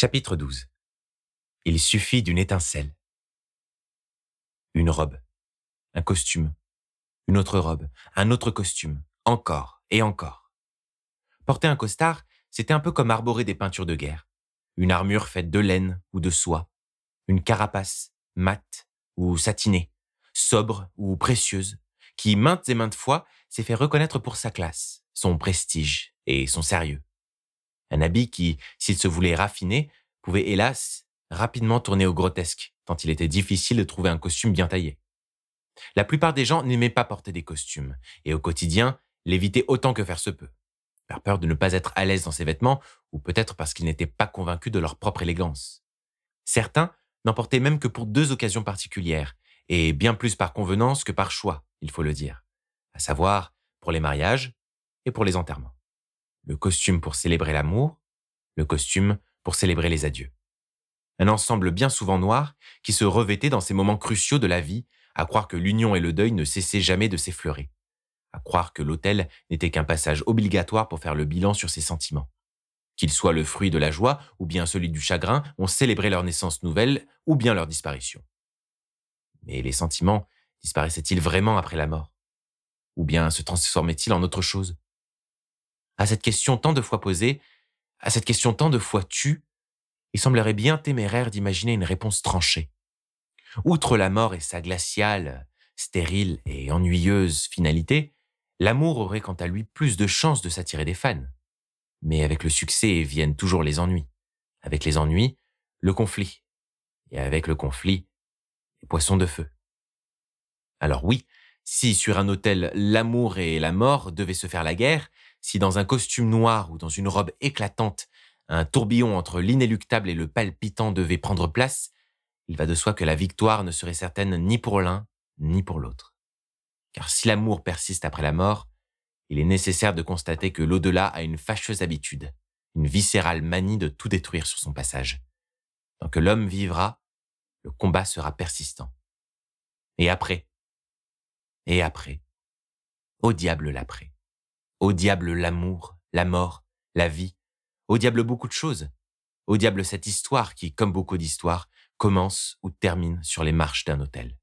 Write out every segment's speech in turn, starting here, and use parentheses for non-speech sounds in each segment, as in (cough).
Chapitre 12 Il suffit d'une étincelle. Une robe, un costume, une autre robe, un autre costume, encore et encore. Porter un costard, c'était un peu comme arborer des peintures de guerre. Une armure faite de laine ou de soie, une carapace, mate ou satinée, sobre ou précieuse, qui maintes et maintes fois s'est fait reconnaître pour sa classe, son prestige et son sérieux. Un habit qui, s'il se voulait raffiné, pouvait hélas rapidement tourner au grotesque, tant il était difficile de trouver un costume bien taillé. La plupart des gens n'aimaient pas porter des costumes, et au quotidien, l'évitaient autant que faire se peut, par peur de ne pas être à l'aise dans ses vêtements, ou peut-être parce qu'ils n'étaient pas convaincus de leur propre élégance. Certains n'en portaient même que pour deux occasions particulières, et bien plus par convenance que par choix, il faut le dire, à savoir pour les mariages et pour les enterrements le costume pour célébrer l'amour, le costume pour célébrer les adieux. Un ensemble bien souvent noir qui se revêtait dans ces moments cruciaux de la vie, à croire que l'union et le deuil ne cessaient jamais de s'effleurer, à croire que l'autel n'était qu'un passage obligatoire pour faire le bilan sur ses sentiments. Qu'ils soient le fruit de la joie ou bien celui du chagrin, on célébrait leur naissance nouvelle ou bien leur disparition. Mais les sentiments disparaissaient-ils vraiment après la mort? Ou bien se transformaient-ils en autre chose? À cette question tant de fois posée, à cette question tant de fois tue, il semblerait bien téméraire d'imaginer une réponse tranchée. Outre la mort et sa glaciale, stérile et ennuyeuse finalité, l'amour aurait quant à lui plus de chances de s'attirer des fans. Mais avec le succès viennent toujours les ennuis. Avec les ennuis, le conflit. Et avec le conflit, les poissons de feu. Alors oui, si sur un hôtel l'amour et la mort devaient se faire la guerre, si dans un costume noir ou dans une robe éclatante, un tourbillon entre l'inéluctable et le palpitant devait prendre place, il va de soi que la victoire ne serait certaine ni pour l'un ni pour l'autre. Car si l'amour persiste après la mort, il est nécessaire de constater que l'au-delà a une fâcheuse habitude, une viscérale manie de tout détruire sur son passage. Tant que l'homme vivra, le combat sera persistant. Et après Et après Au diable l'après au diable l'amour, la mort, la vie. Au diable beaucoup de choses. Au diable cette histoire qui, comme beaucoup d'histoires, commence ou termine sur les marches d'un hôtel.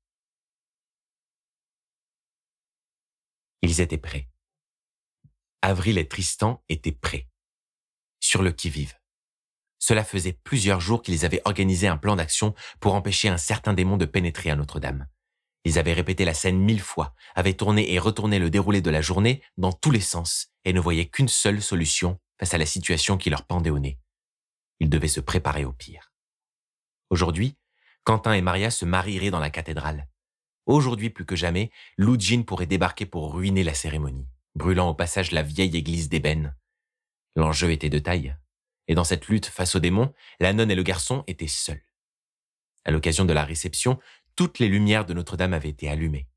Ils étaient prêts. Avril et Tristan étaient prêts. Sur le qui-vive. Cela faisait plusieurs jours qu'ils avaient organisé un plan d'action pour empêcher un certain démon de pénétrer à Notre-Dame. Ils avaient répété la scène mille fois, avaient tourné et retourné le déroulé de la journée dans tous les sens et ne voyaient qu'une seule solution face à la situation qui leur pendait au nez. Ils devaient se préparer au pire. Aujourd'hui, Quentin et Maria se marieraient dans la cathédrale. Aujourd'hui plus que jamais, Lujin pourrait débarquer pour ruiner la cérémonie, brûlant au passage la vieille église d'ébène. L'enjeu était de taille, et dans cette lutte face au démon, la nonne et le garçon étaient seuls. À l'occasion de la réception, toutes les lumières de Notre-Dame avaient été allumées.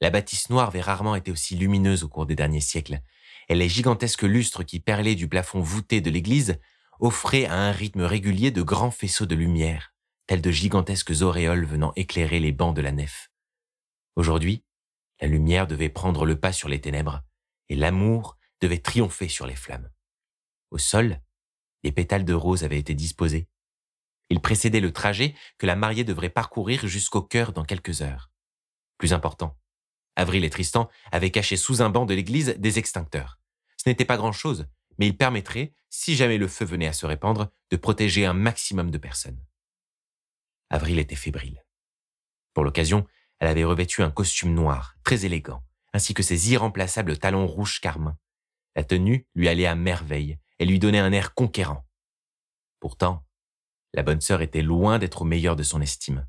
La bâtisse noire avait rarement été aussi lumineuse au cours des derniers siècles, et les gigantesques lustres qui perlaient du plafond voûté de l'église offraient à un rythme régulier de grands faisceaux de lumière, tels de gigantesques auréoles venant éclairer les bancs de la nef. Aujourd'hui, la lumière devait prendre le pas sur les ténèbres, et l'amour devait triompher sur les flammes. Au sol, les pétales de rose avaient été disposés, il précédait le trajet que la mariée devrait parcourir jusqu'au cœur dans quelques heures. Plus important, Avril et Tristan avaient caché sous un banc de l'église des extincteurs. Ce n'était pas grand-chose, mais il permettrait, si jamais le feu venait à se répandre, de protéger un maximum de personnes. Avril était fébrile. Pour l'occasion, elle avait revêtu un costume noir, très élégant, ainsi que ses irremplaçables talons rouges carmin. La tenue lui allait à merveille et lui donnait un air conquérant. Pourtant, la bonne sœur était loin d'être au meilleur de son estime.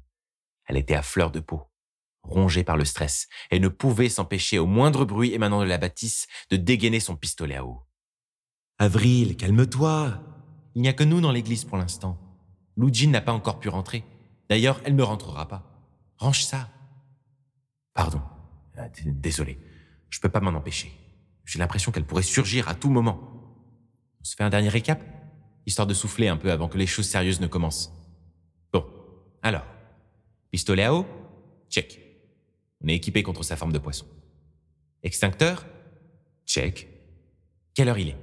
Elle était à fleur de peau, rongée par le stress, et ne pouvait s'empêcher au moindre bruit émanant de la bâtisse de dégainer son pistolet à eau. Avril, calme-toi. Il n'y a que nous dans l'église pour l'instant. Lujin n'a pas encore pu rentrer. D'ailleurs, elle ne rentrera pas. Range ça. Pardon. Euh, désolé. Je peux pas m'en empêcher. J'ai l'impression qu'elle pourrait surgir à tout moment. On se fait un dernier récap? Histoire de souffler un peu avant que les choses sérieuses ne commencent. Bon, alors, pistolet à eau? Check. On est équipé contre sa forme de poisson. Extincteur? Check. Quelle heure il est?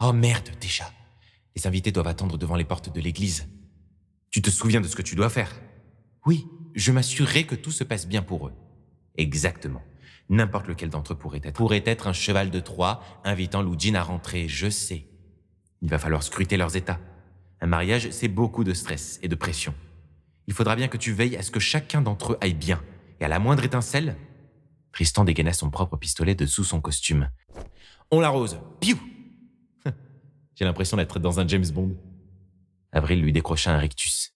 Oh merde, déjà. Les invités doivent attendre devant les portes de l'église. Tu te souviens de ce que tu dois faire? Oui, je m'assurerai que tout se passe bien pour eux. Exactement. N'importe lequel d'entre eux pourrait être. Pourrait être un cheval de Troie invitant Lujin à rentrer, je sais. Il va falloir scruter leurs états. Un mariage, c'est beaucoup de stress et de pression. Il faudra bien que tu veilles à ce que chacun d'entre eux aille bien. Et à la moindre étincelle, Tristan dégaina son propre pistolet de sous son costume. On l'arrose. Piou (laughs) J'ai l'impression d'être dans un James Bond. Avril lui décrocha un rictus.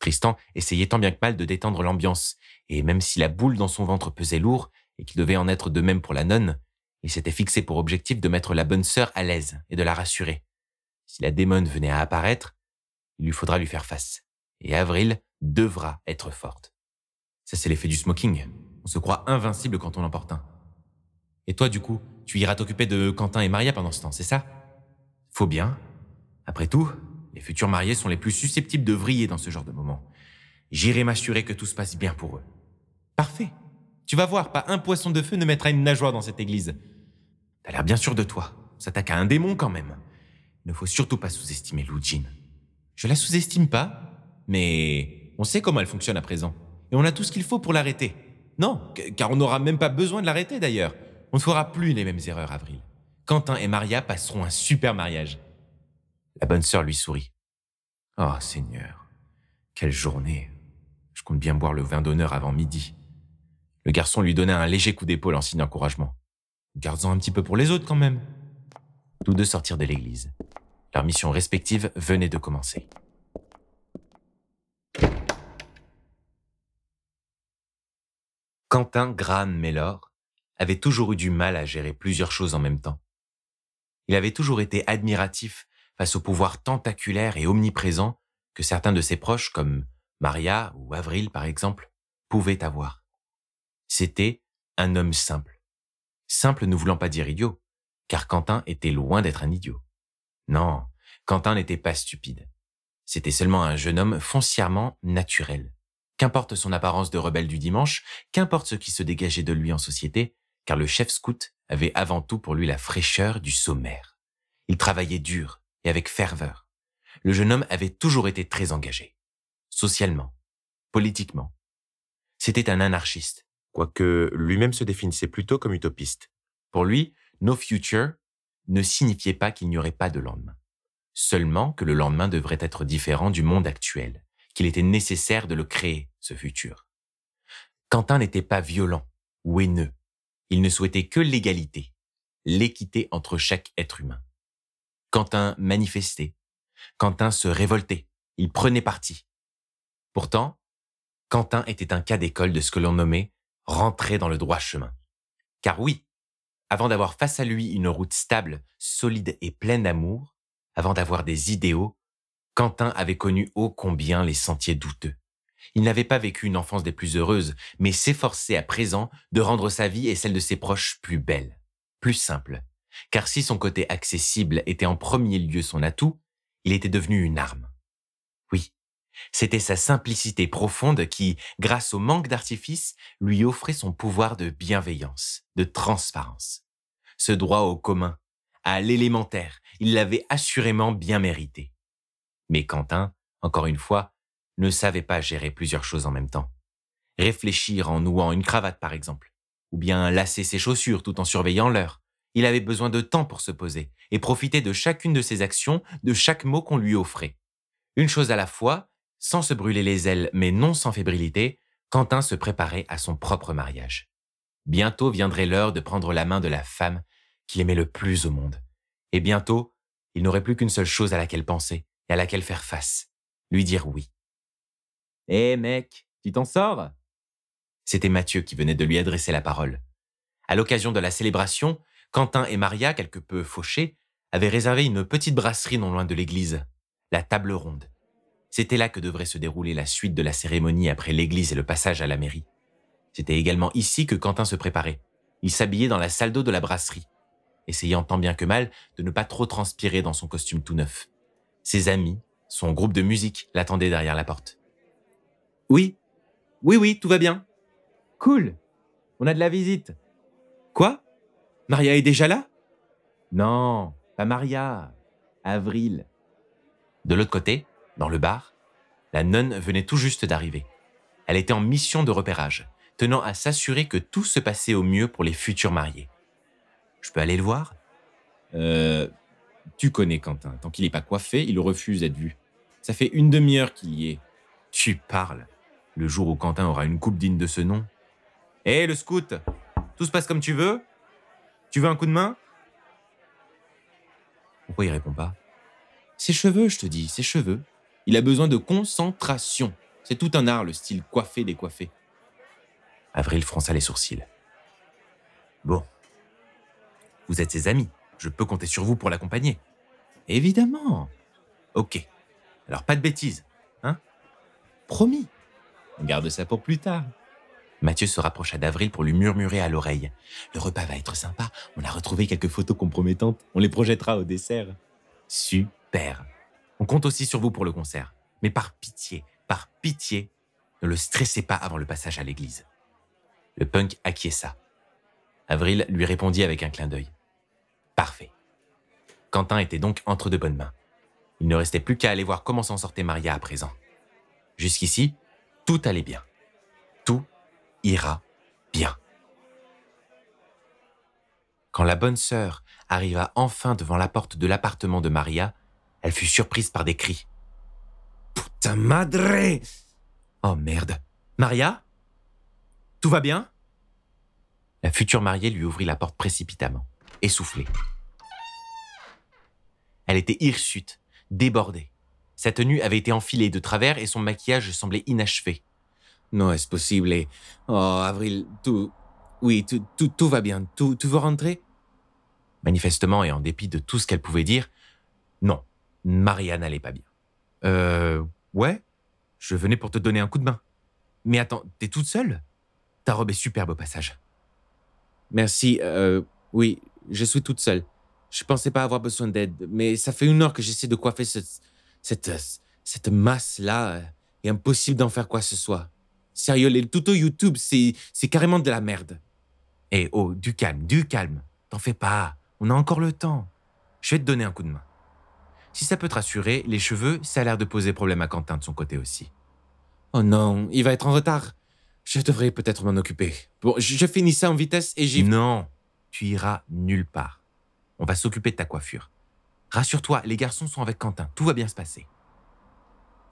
Tristan essayait tant bien que mal de détendre l'ambiance, et même si la boule dans son ventre pesait lourd, et qu'il devait en être de même pour la nonne, il s'était fixé pour objectif de mettre la bonne sœur à l'aise et de la rassurer. Si la démone venait à apparaître, il lui faudra lui faire face. Et Avril devra être forte. Ça, c'est l'effet du smoking. On se croit invincible quand on l'emporte un. Et toi, du coup, tu iras t'occuper de Quentin et Maria pendant ce temps, c'est ça? Faut bien. Après tout, les futurs mariés sont les plus susceptibles de vriller dans ce genre de moment. J'irai m'assurer que tout se passe bien pour eux. Parfait. Tu vas voir, pas un poisson de feu ne mettra une nageoire dans cette église. T'as l'air bien sûr de toi. On s'attaque à un démon quand même. Ne faut surtout pas sous-estimer Lou Jean. Je la sous-estime pas, mais on sait comment elle fonctionne à présent. Et on a tout ce qu'il faut pour l'arrêter. Non, car on n'aura même pas besoin de l'arrêter d'ailleurs. On ne fera plus les mêmes erreurs, Avril. Quentin et Maria passeront un super mariage. La bonne sœur lui sourit. Oh Seigneur, quelle journée. Je compte bien boire le vin d'honneur avant midi. Le garçon lui donna un léger coup d'épaule en signe d'encouragement. Garde-en un petit peu pour les autres quand même. Tous deux sortirent de l'église. Leur mission respective venait de commencer. Quentin Graham Mellor avait toujours eu du mal à gérer plusieurs choses en même temps. Il avait toujours été admiratif face au pouvoir tentaculaire et omniprésent que certains de ses proches, comme Maria ou Avril par exemple, pouvaient avoir. C'était un homme simple. Simple ne voulant pas dire idiot, car Quentin était loin d'être un idiot. Non, Quentin n'était pas stupide. C'était seulement un jeune homme foncièrement naturel. Qu'importe son apparence de rebelle du dimanche, qu'importe ce qui se dégageait de lui en société, car le chef scout avait avant tout pour lui la fraîcheur du sommaire. Il travaillait dur et avec ferveur. Le jeune homme avait toujours été très engagé. Socialement, politiquement. C'était un anarchiste, quoique lui-même se définissait plutôt comme utopiste. Pour lui, no future ne signifiait pas qu'il n'y aurait pas de lendemain. Seulement que le lendemain devrait être différent du monde actuel, qu'il était nécessaire de le créer, ce futur. Quentin n'était pas violent ou haineux. Il ne souhaitait que l'égalité, l'équité entre chaque être humain. Quentin manifestait. Quentin se révoltait. Il prenait parti. Pourtant, Quentin était un cas d'école de ce que l'on nommait rentrer dans le droit chemin. Car oui, avant d'avoir face à lui une route stable, solide et pleine d'amour, avant d'avoir des idéaux, Quentin avait connu ô combien les sentiers douteux. Il n'avait pas vécu une enfance des plus heureuses, mais s'efforçait à présent de rendre sa vie et celle de ses proches plus belle, plus simple. Car si son côté accessible était en premier lieu son atout, il était devenu une arme. Oui, c'était sa simplicité profonde qui, grâce au manque d'artifice, lui offrait son pouvoir de bienveillance, de transparence. Ce droit au commun, à l'élémentaire, il l'avait assurément bien mérité. Mais Quentin, encore une fois, ne savait pas gérer plusieurs choses en même temps. Réfléchir en nouant une cravate, par exemple, ou bien lasser ses chaussures tout en surveillant l'heure. Il avait besoin de temps pour se poser et profiter de chacune de ses actions, de chaque mot qu'on lui offrait. Une chose à la fois, sans se brûler les ailes, mais non sans fébrilité, Quentin se préparait à son propre mariage. Bientôt viendrait l'heure de prendre la main de la femme qu'il aimait le plus au monde. Et bientôt, il n'aurait plus qu'une seule chose à laquelle penser et à laquelle faire face, lui dire oui. Hé mec, tu t'en sors? C'était Mathieu qui venait de lui adresser la parole. À l'occasion de la célébration, Quentin et Maria, quelque peu fauchés, avaient réservé une petite brasserie non loin de l'église, la table ronde. C'était là que devrait se dérouler la suite de la cérémonie après l'église et le passage à la mairie. C'était également ici que Quentin se préparait. Il s'habillait dans la salle d'eau de la brasserie, essayant tant bien que mal de ne pas trop transpirer dans son costume tout neuf. Ses amis, son groupe de musique l'attendaient derrière la porte. Oui, oui, oui, tout va bien. Cool, on a de la visite. Quoi? Maria est déjà là? Non, pas Maria, Avril. De l'autre côté, dans le bar, la nonne venait tout juste d'arriver. Elle était en mission de repérage, tenant à s'assurer que tout se passait au mieux pour les futurs mariés. Je peux aller le voir? Euh. Tu connais Quentin. Tant qu'il n'est pas coiffé, il refuse d'être vu. Ça fait une demi-heure qu'il y est. Tu parles. Le jour où Quentin aura une coupe digne de ce nom. Hé, le scout Tout se passe comme tu veux Tu veux un coup de main? Pourquoi il répond pas? Ses cheveux, je te dis, ses cheveux. Il a besoin de concentration. C'est tout un art, le style coiffé-décoiffé. Avril fronça les sourcils. Bon. Vous êtes ses amis. Je peux compter sur vous pour l'accompagner. Évidemment. Ok. Alors pas de bêtises, hein? Promis. On garde ça pour plus tard. Mathieu se rapprocha d'Avril pour lui murmurer à l'oreille. Le repas va être sympa. On a retrouvé quelques photos compromettantes. On les projettera au dessert. Super. On compte aussi sur vous pour le concert. Mais par pitié, par pitié, ne le stressez pas avant le passage à l'église. Le punk acquiesça. Avril lui répondit avec un clin d'œil. Parfait. Quentin était donc entre de bonnes mains. Il ne restait plus qu'à aller voir comment s'en sortait Maria à présent. Jusqu'ici, tout allait bien. Tout ira bien. Quand la bonne sœur arriva enfin devant la porte de l'appartement de Maria, elle fut surprise par des cris. Ta madre Oh merde. Maria? Tout va bien? La future mariée lui ouvrit la porte précipitamment, essoufflée. Elle était hirsute, débordée. Sa tenue avait été enfilée de travers et son maquillage semblait inachevé. Non, est-ce possible? Et- Oh, Avril, tout... Oui, tout, tout, tout va bien. Tout, tu veux rentrer? Manifestement, et en dépit de tout ce qu'elle pouvait dire, non, Maria n'allait pas bien. Euh, ouais, je venais pour te donner un coup de main. Mais attends, t'es toute seule? Ta robe est superbe au passage. Merci, euh... Oui, je suis toute seule. Je pensais pas avoir besoin d'aide, mais ça fait une heure que j'essaie de coiffer ce- cette... cette masse-là. Et impossible d'en faire quoi que ce soit. Sérieux, les tutos YouTube, c'est c'est carrément de la merde. Eh oh, du calme, du calme. T'en fais pas, on a encore le temps. Je vais te donner un coup de main. Si ça peut te rassurer, les cheveux, ça a l'air de poser problème à Quentin de son côté aussi. Oh non, il va être en retard. Je devrais peut-être m'en occuper. Bon, je, je finis ça en vitesse et j'y... Non, tu iras nulle part. On va s'occuper de ta coiffure. Rassure-toi, les garçons sont avec Quentin, tout va bien se passer.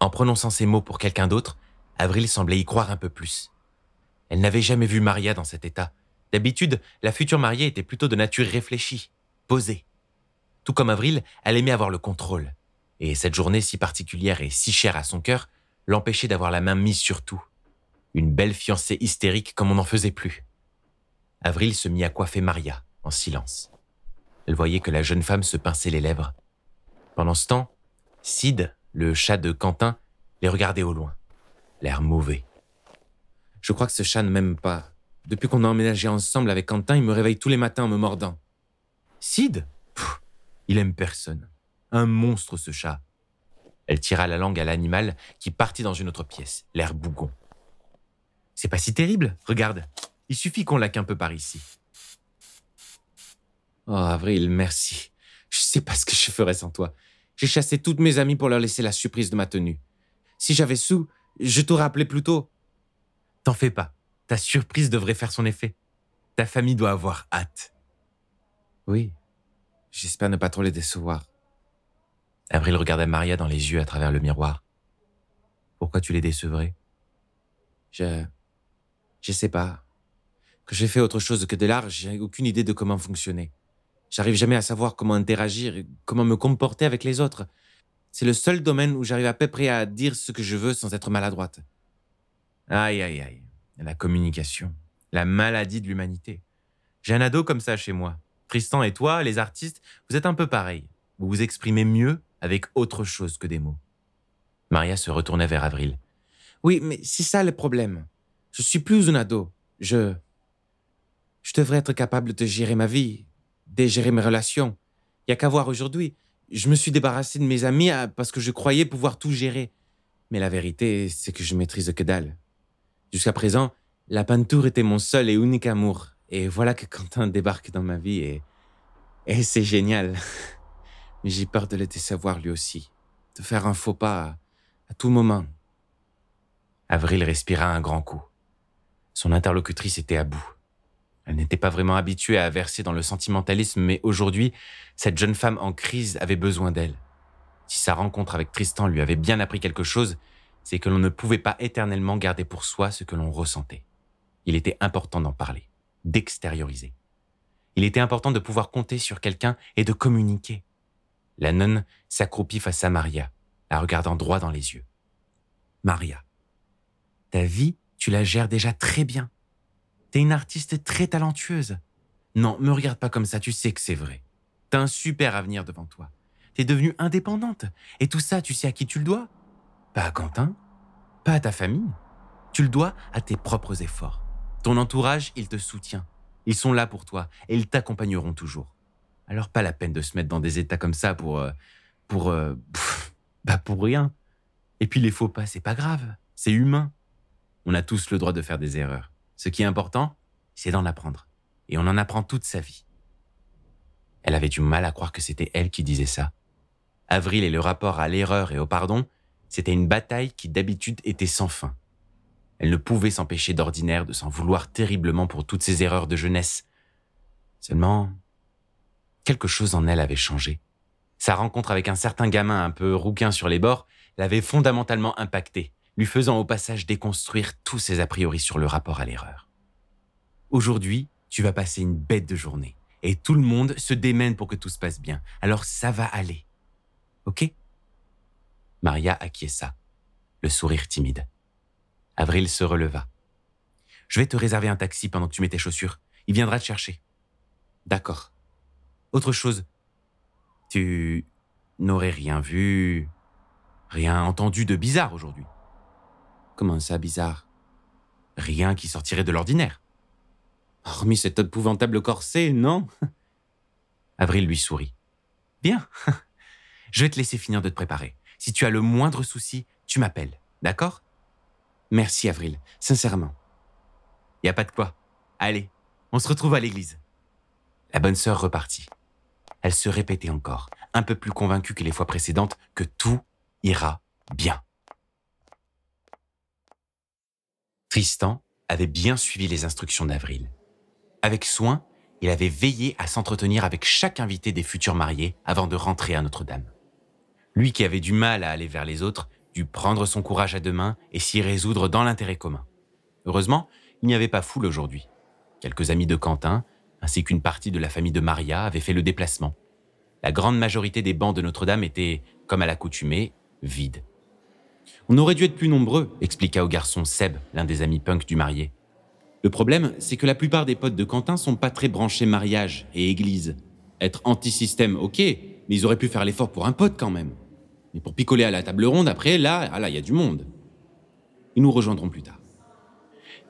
En prononçant ces mots pour quelqu'un d'autre, Avril semblait y croire un peu plus. Elle n'avait jamais vu Maria dans cet état. D'habitude, la future mariée était plutôt de nature réfléchie, posée. Tout comme Avril, elle aimait avoir le contrôle. Et cette journée si particulière et si chère à son cœur l'empêchait d'avoir la main mise sur tout. Une belle fiancée hystérique comme on n'en faisait plus. Avril se mit à coiffer Maria, en silence. Elle voyait que la jeune femme se pinçait les lèvres. Pendant ce temps, Sid, le chat de Quentin, les regardait au loin, l'air mauvais. Je crois que ce chat ne m'aime pas. Depuis qu'on a emménagé ensemble avec Quentin, il me réveille tous les matins en me mordant. Sid? Il aime personne. Un monstre, ce chat. Elle tira la langue à l'animal qui partit dans une autre pièce, l'air bougon. C'est pas si terrible, regarde. Il suffit qu'on laque un peu par ici. Oh, Avril, merci. Je sais pas ce que je ferais sans toi. J'ai chassé toutes mes amies pour leur laisser la surprise de ma tenue. Si j'avais sous, je t'aurais appelé plus tôt. T'en fais pas. Ta surprise devrait faire son effet. Ta famille doit avoir hâte. Oui. J'espère ne pas trop les décevoir. Avril regarda Maria dans les yeux à travers le miroir. Pourquoi tu les décevrais? Je. Je sais pas. Que j'ai fait autre chose que de l'art, j'ai aucune idée de comment fonctionner. J'arrive jamais à savoir comment interagir comment me comporter avec les autres. C'est le seul domaine où j'arrive à peu près à dire ce que je veux sans être maladroite. Aïe, aïe, aïe. La communication. La maladie de l'humanité. J'ai un ado comme ça chez moi. Tristan et toi, les artistes, vous êtes un peu pareils. Vous vous exprimez mieux avec autre chose que des mots. Maria se retournait vers Avril. Oui, mais c'est ça le problème. Je suis plus un ado. Je. Je devrais être capable de gérer ma vie, de gérer mes relations. Il y a qu'à voir aujourd'hui. Je me suis débarrassé de mes amis ah, parce que je croyais pouvoir tout gérer. Mais la vérité, c'est que je maîtrise que dalle. Jusqu'à présent, la peinture était mon seul et unique amour. Et voilà que Quentin débarque dans ma vie et. Et c'est génial. (laughs) Mais j'ai peur de le décevoir lui aussi. de faire un faux pas à tout moment. Avril respira un grand coup. Son interlocutrice était à bout. Elle n'était pas vraiment habituée à verser dans le sentimentalisme, mais aujourd'hui, cette jeune femme en crise avait besoin d'elle. Si sa rencontre avec Tristan lui avait bien appris quelque chose, c'est que l'on ne pouvait pas éternellement garder pour soi ce que l'on ressentait. Il était important d'en parler, d'extérioriser. Il était important de pouvoir compter sur quelqu'un et de communiquer. La nonne s'accroupit face à Maria, la regardant droit dans les yeux. Maria, ta vie, tu la gères déjà très bien. T'es une artiste très talentueuse. Non, me regarde pas comme ça, tu sais que c'est vrai. T'as un super avenir devant toi. T'es devenue indépendante. Et tout ça, tu sais à qui tu le dois? Pas à Quentin, pas à ta famille. Tu le dois à tes propres efforts. Ton entourage, il te soutient. Ils sont là pour toi et ils t'accompagneront toujours. Alors pas la peine de se mettre dans des états comme ça pour... euh, pour... euh, bah pour rien. Et puis les faux pas, c'est pas grave. C'est humain. On a tous le droit de faire des erreurs. Ce qui est important, c'est d'en apprendre. Et on en apprend toute sa vie. Elle avait du mal à croire que c'était elle qui disait ça. Avril et le rapport à l'erreur et au pardon, c'était une bataille qui d'habitude était sans fin. Elle ne pouvait s'empêcher d'ordinaire de s'en vouloir terriblement pour toutes ses erreurs de jeunesse. Seulement, quelque chose en elle avait changé. Sa rencontre avec un certain gamin un peu rouquin sur les bords l'avait fondamentalement impacté, lui faisant au passage déconstruire tous ses a priori sur le rapport à l'erreur. Aujourd'hui, tu vas passer une bête de journée, et tout le monde se démène pour que tout se passe bien, alors ça va aller. Ok? Maria acquiesça, le sourire timide. Avril se releva. Je vais te réserver un taxi pendant que tu mets tes chaussures. Il viendra te chercher. D'accord. Autre chose. Tu n'aurais rien vu, rien entendu de bizarre aujourd'hui. Comment ça, bizarre Rien qui sortirait de l'ordinaire. Hormis cet épouvantable corset, non? (laughs) Avril lui sourit. Bien. (laughs) Je vais te laisser finir de te préparer. Si tu as le moindre souci, tu m'appelles. D'accord? Merci, Avril, sincèrement. Y a pas de quoi. Allez, on se retrouve à l'église. La bonne sœur repartit. Elle se répétait encore, un peu plus convaincue que les fois précédentes, que tout ira bien. Tristan avait bien suivi les instructions d'Avril. Avec soin, il avait veillé à s'entretenir avec chaque invité des futurs mariés avant de rentrer à Notre-Dame. Lui qui avait du mal à aller vers les autres, dut prendre son courage à deux mains et s'y résoudre dans l'intérêt commun. Heureusement, il n'y avait pas foule aujourd'hui. Quelques amis de Quentin, ainsi qu'une partie de la famille de Maria, avaient fait le déplacement. La grande majorité des bancs de Notre-Dame étaient, comme à l'accoutumée, vides. On aurait dû être plus nombreux, expliqua au garçon Seb, l'un des amis punk du marié. Le problème, c'est que la plupart des potes de Quentin sont pas très branchés mariage et église. Être anti-système, ok, mais ils auraient pu faire l'effort pour un pote quand même. Mais pour picoler à la table ronde, après, là, ah là, il y a du monde. Ils nous rejoindront plus tard.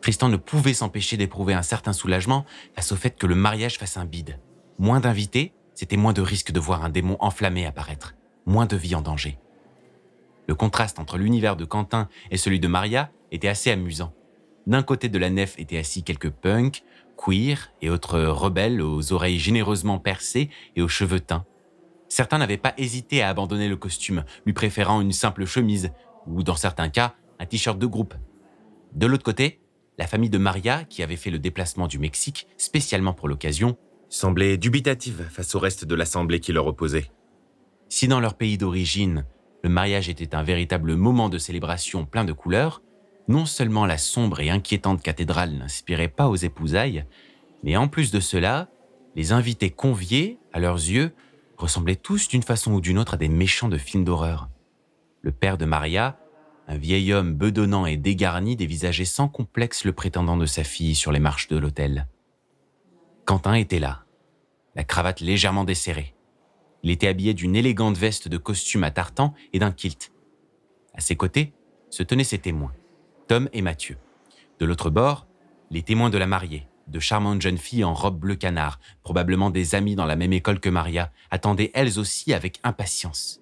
Tristan ne pouvait s'empêcher d'éprouver un certain soulagement face au fait que le mariage fasse un bide. Moins d'invités, c'était moins de risque de voir un démon enflammé apparaître, moins de vie en danger. Le contraste entre l'univers de Quentin et celui de Maria était assez amusant. D'un côté de la nef étaient assis quelques punks, queer et autres rebelles aux oreilles généreusement percées et aux cheveux teints. Certains n'avaient pas hésité à abandonner le costume, lui préférant une simple chemise, ou dans certains cas, un t-shirt de groupe. De l'autre côté, la famille de Maria, qui avait fait le déplacement du Mexique spécialement pour l'occasion, semblait dubitative face au reste de l'assemblée qui leur opposait. si dans leur pays d'origine, le mariage était un véritable moment de célébration plein de couleurs, non seulement la sombre et inquiétante cathédrale n'inspirait pas aux épousailles, mais en plus de cela, les invités conviés, à leurs yeux, ressemblaient tous d'une façon ou d'une autre à des méchants de films d'horreur. Le père de Maria, un vieil homme bedonnant et dégarni, dévisageait sans complexe le prétendant de sa fille sur les marches de l'hôtel. Quentin était là, la cravate légèrement desserrée. Il était habillé d'une élégante veste de costume à tartan et d'un kilt. À ses côtés se tenaient ses témoins, Tom et Mathieu. De l'autre bord, les témoins de la mariée, de charmantes jeunes filles en robe bleu canard, probablement des amies dans la même école que Maria, attendaient elles aussi avec impatience.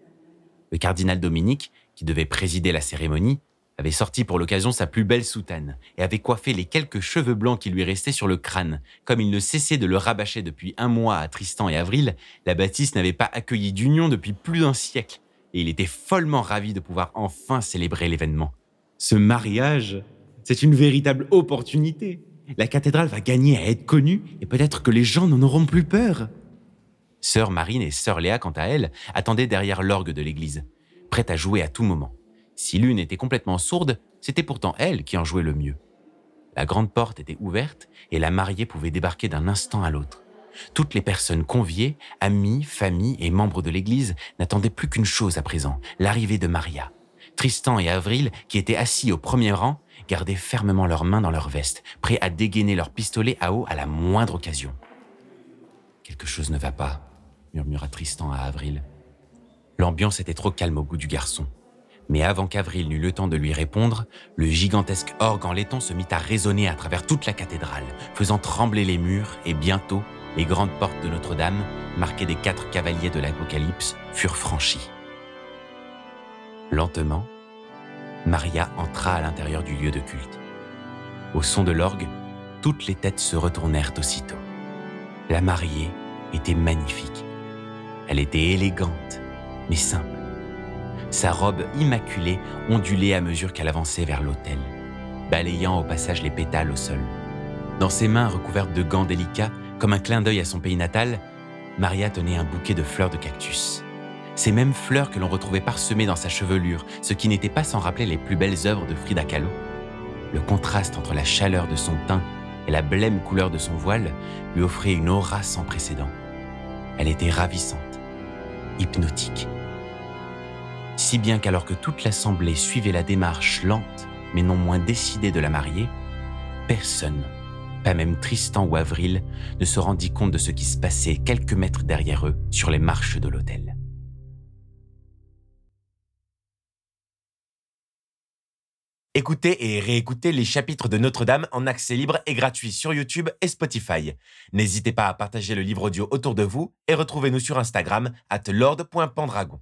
Le cardinal Dominique, qui devait présider la cérémonie, avait sorti pour l'occasion sa plus belle soutane et avait coiffé les quelques cheveux blancs qui lui restaient sur le crâne. Comme il ne cessait de le rabâcher depuis un mois à Tristan et Avril, la bâtisse n'avait pas accueilli d'union depuis plus d'un siècle. et il était follement ravi de pouvoir enfin célébrer l'événement. Ce mariage, c'est une véritable opportunité. La cathédrale va gagner à être connue et peut-être que les gens n'en auront plus peur. Sœur Marine et sœur Léa, quant à elles, attendaient derrière l'orgue de l'église, prêtes à jouer à tout moment. Si l'une était complètement sourde, c'était pourtant elle qui en jouait le mieux. La grande porte était ouverte et la mariée pouvait débarquer d'un instant à l'autre. Toutes les personnes conviées, amis, familles et membres de l'Église n'attendaient plus qu'une chose à présent, l'arrivée de Maria. Tristan et Avril, qui étaient assis au premier rang, gardaient fermement leurs mains dans leurs vestes, prêts à dégainer leurs pistolets à eau à la moindre occasion. Quelque chose ne va pas, murmura Tristan à Avril. L'ambiance était trop calme au goût du garçon. Mais avant qu'Avril n'eût le temps de lui répondre, le gigantesque orgue en laiton se mit à résonner à travers toute la cathédrale, faisant trembler les murs, et bientôt, les grandes portes de Notre-Dame, marquées des quatre cavaliers de l'Apocalypse, furent franchies. Lentement, Maria entra à l'intérieur du lieu de culte. Au son de l'orgue, toutes les têtes se retournèrent aussitôt. La mariée était magnifique. Elle était élégante, mais simple. Sa robe immaculée ondulait à mesure qu'elle avançait vers l'autel, balayant au passage les pétales au sol. Dans ses mains recouvertes de gants délicats, comme un clin d'œil à son pays natal, Maria tenait un bouquet de fleurs de cactus. Ces mêmes fleurs que l'on retrouvait parsemées dans sa chevelure, ce qui n'était pas sans rappeler les plus belles œuvres de Frida Kahlo. Le contraste entre la chaleur de son teint et la blême couleur de son voile lui offrait une aura sans précédent. Elle était ravissante, hypnotique si bien qu'alors que toute l'assemblée suivait la démarche lente, mais non moins décidée de la mariée, personne, pas même Tristan ou Avril, ne se rendit compte de ce qui se passait quelques mètres derrière eux sur les marches de l'hôtel. Écoutez et réécoutez les chapitres de Notre-Dame en accès libre et gratuit sur YouTube et Spotify. N'hésitez pas à partager le livre audio autour de vous et retrouvez-nous sur Instagram at lord.pendragon.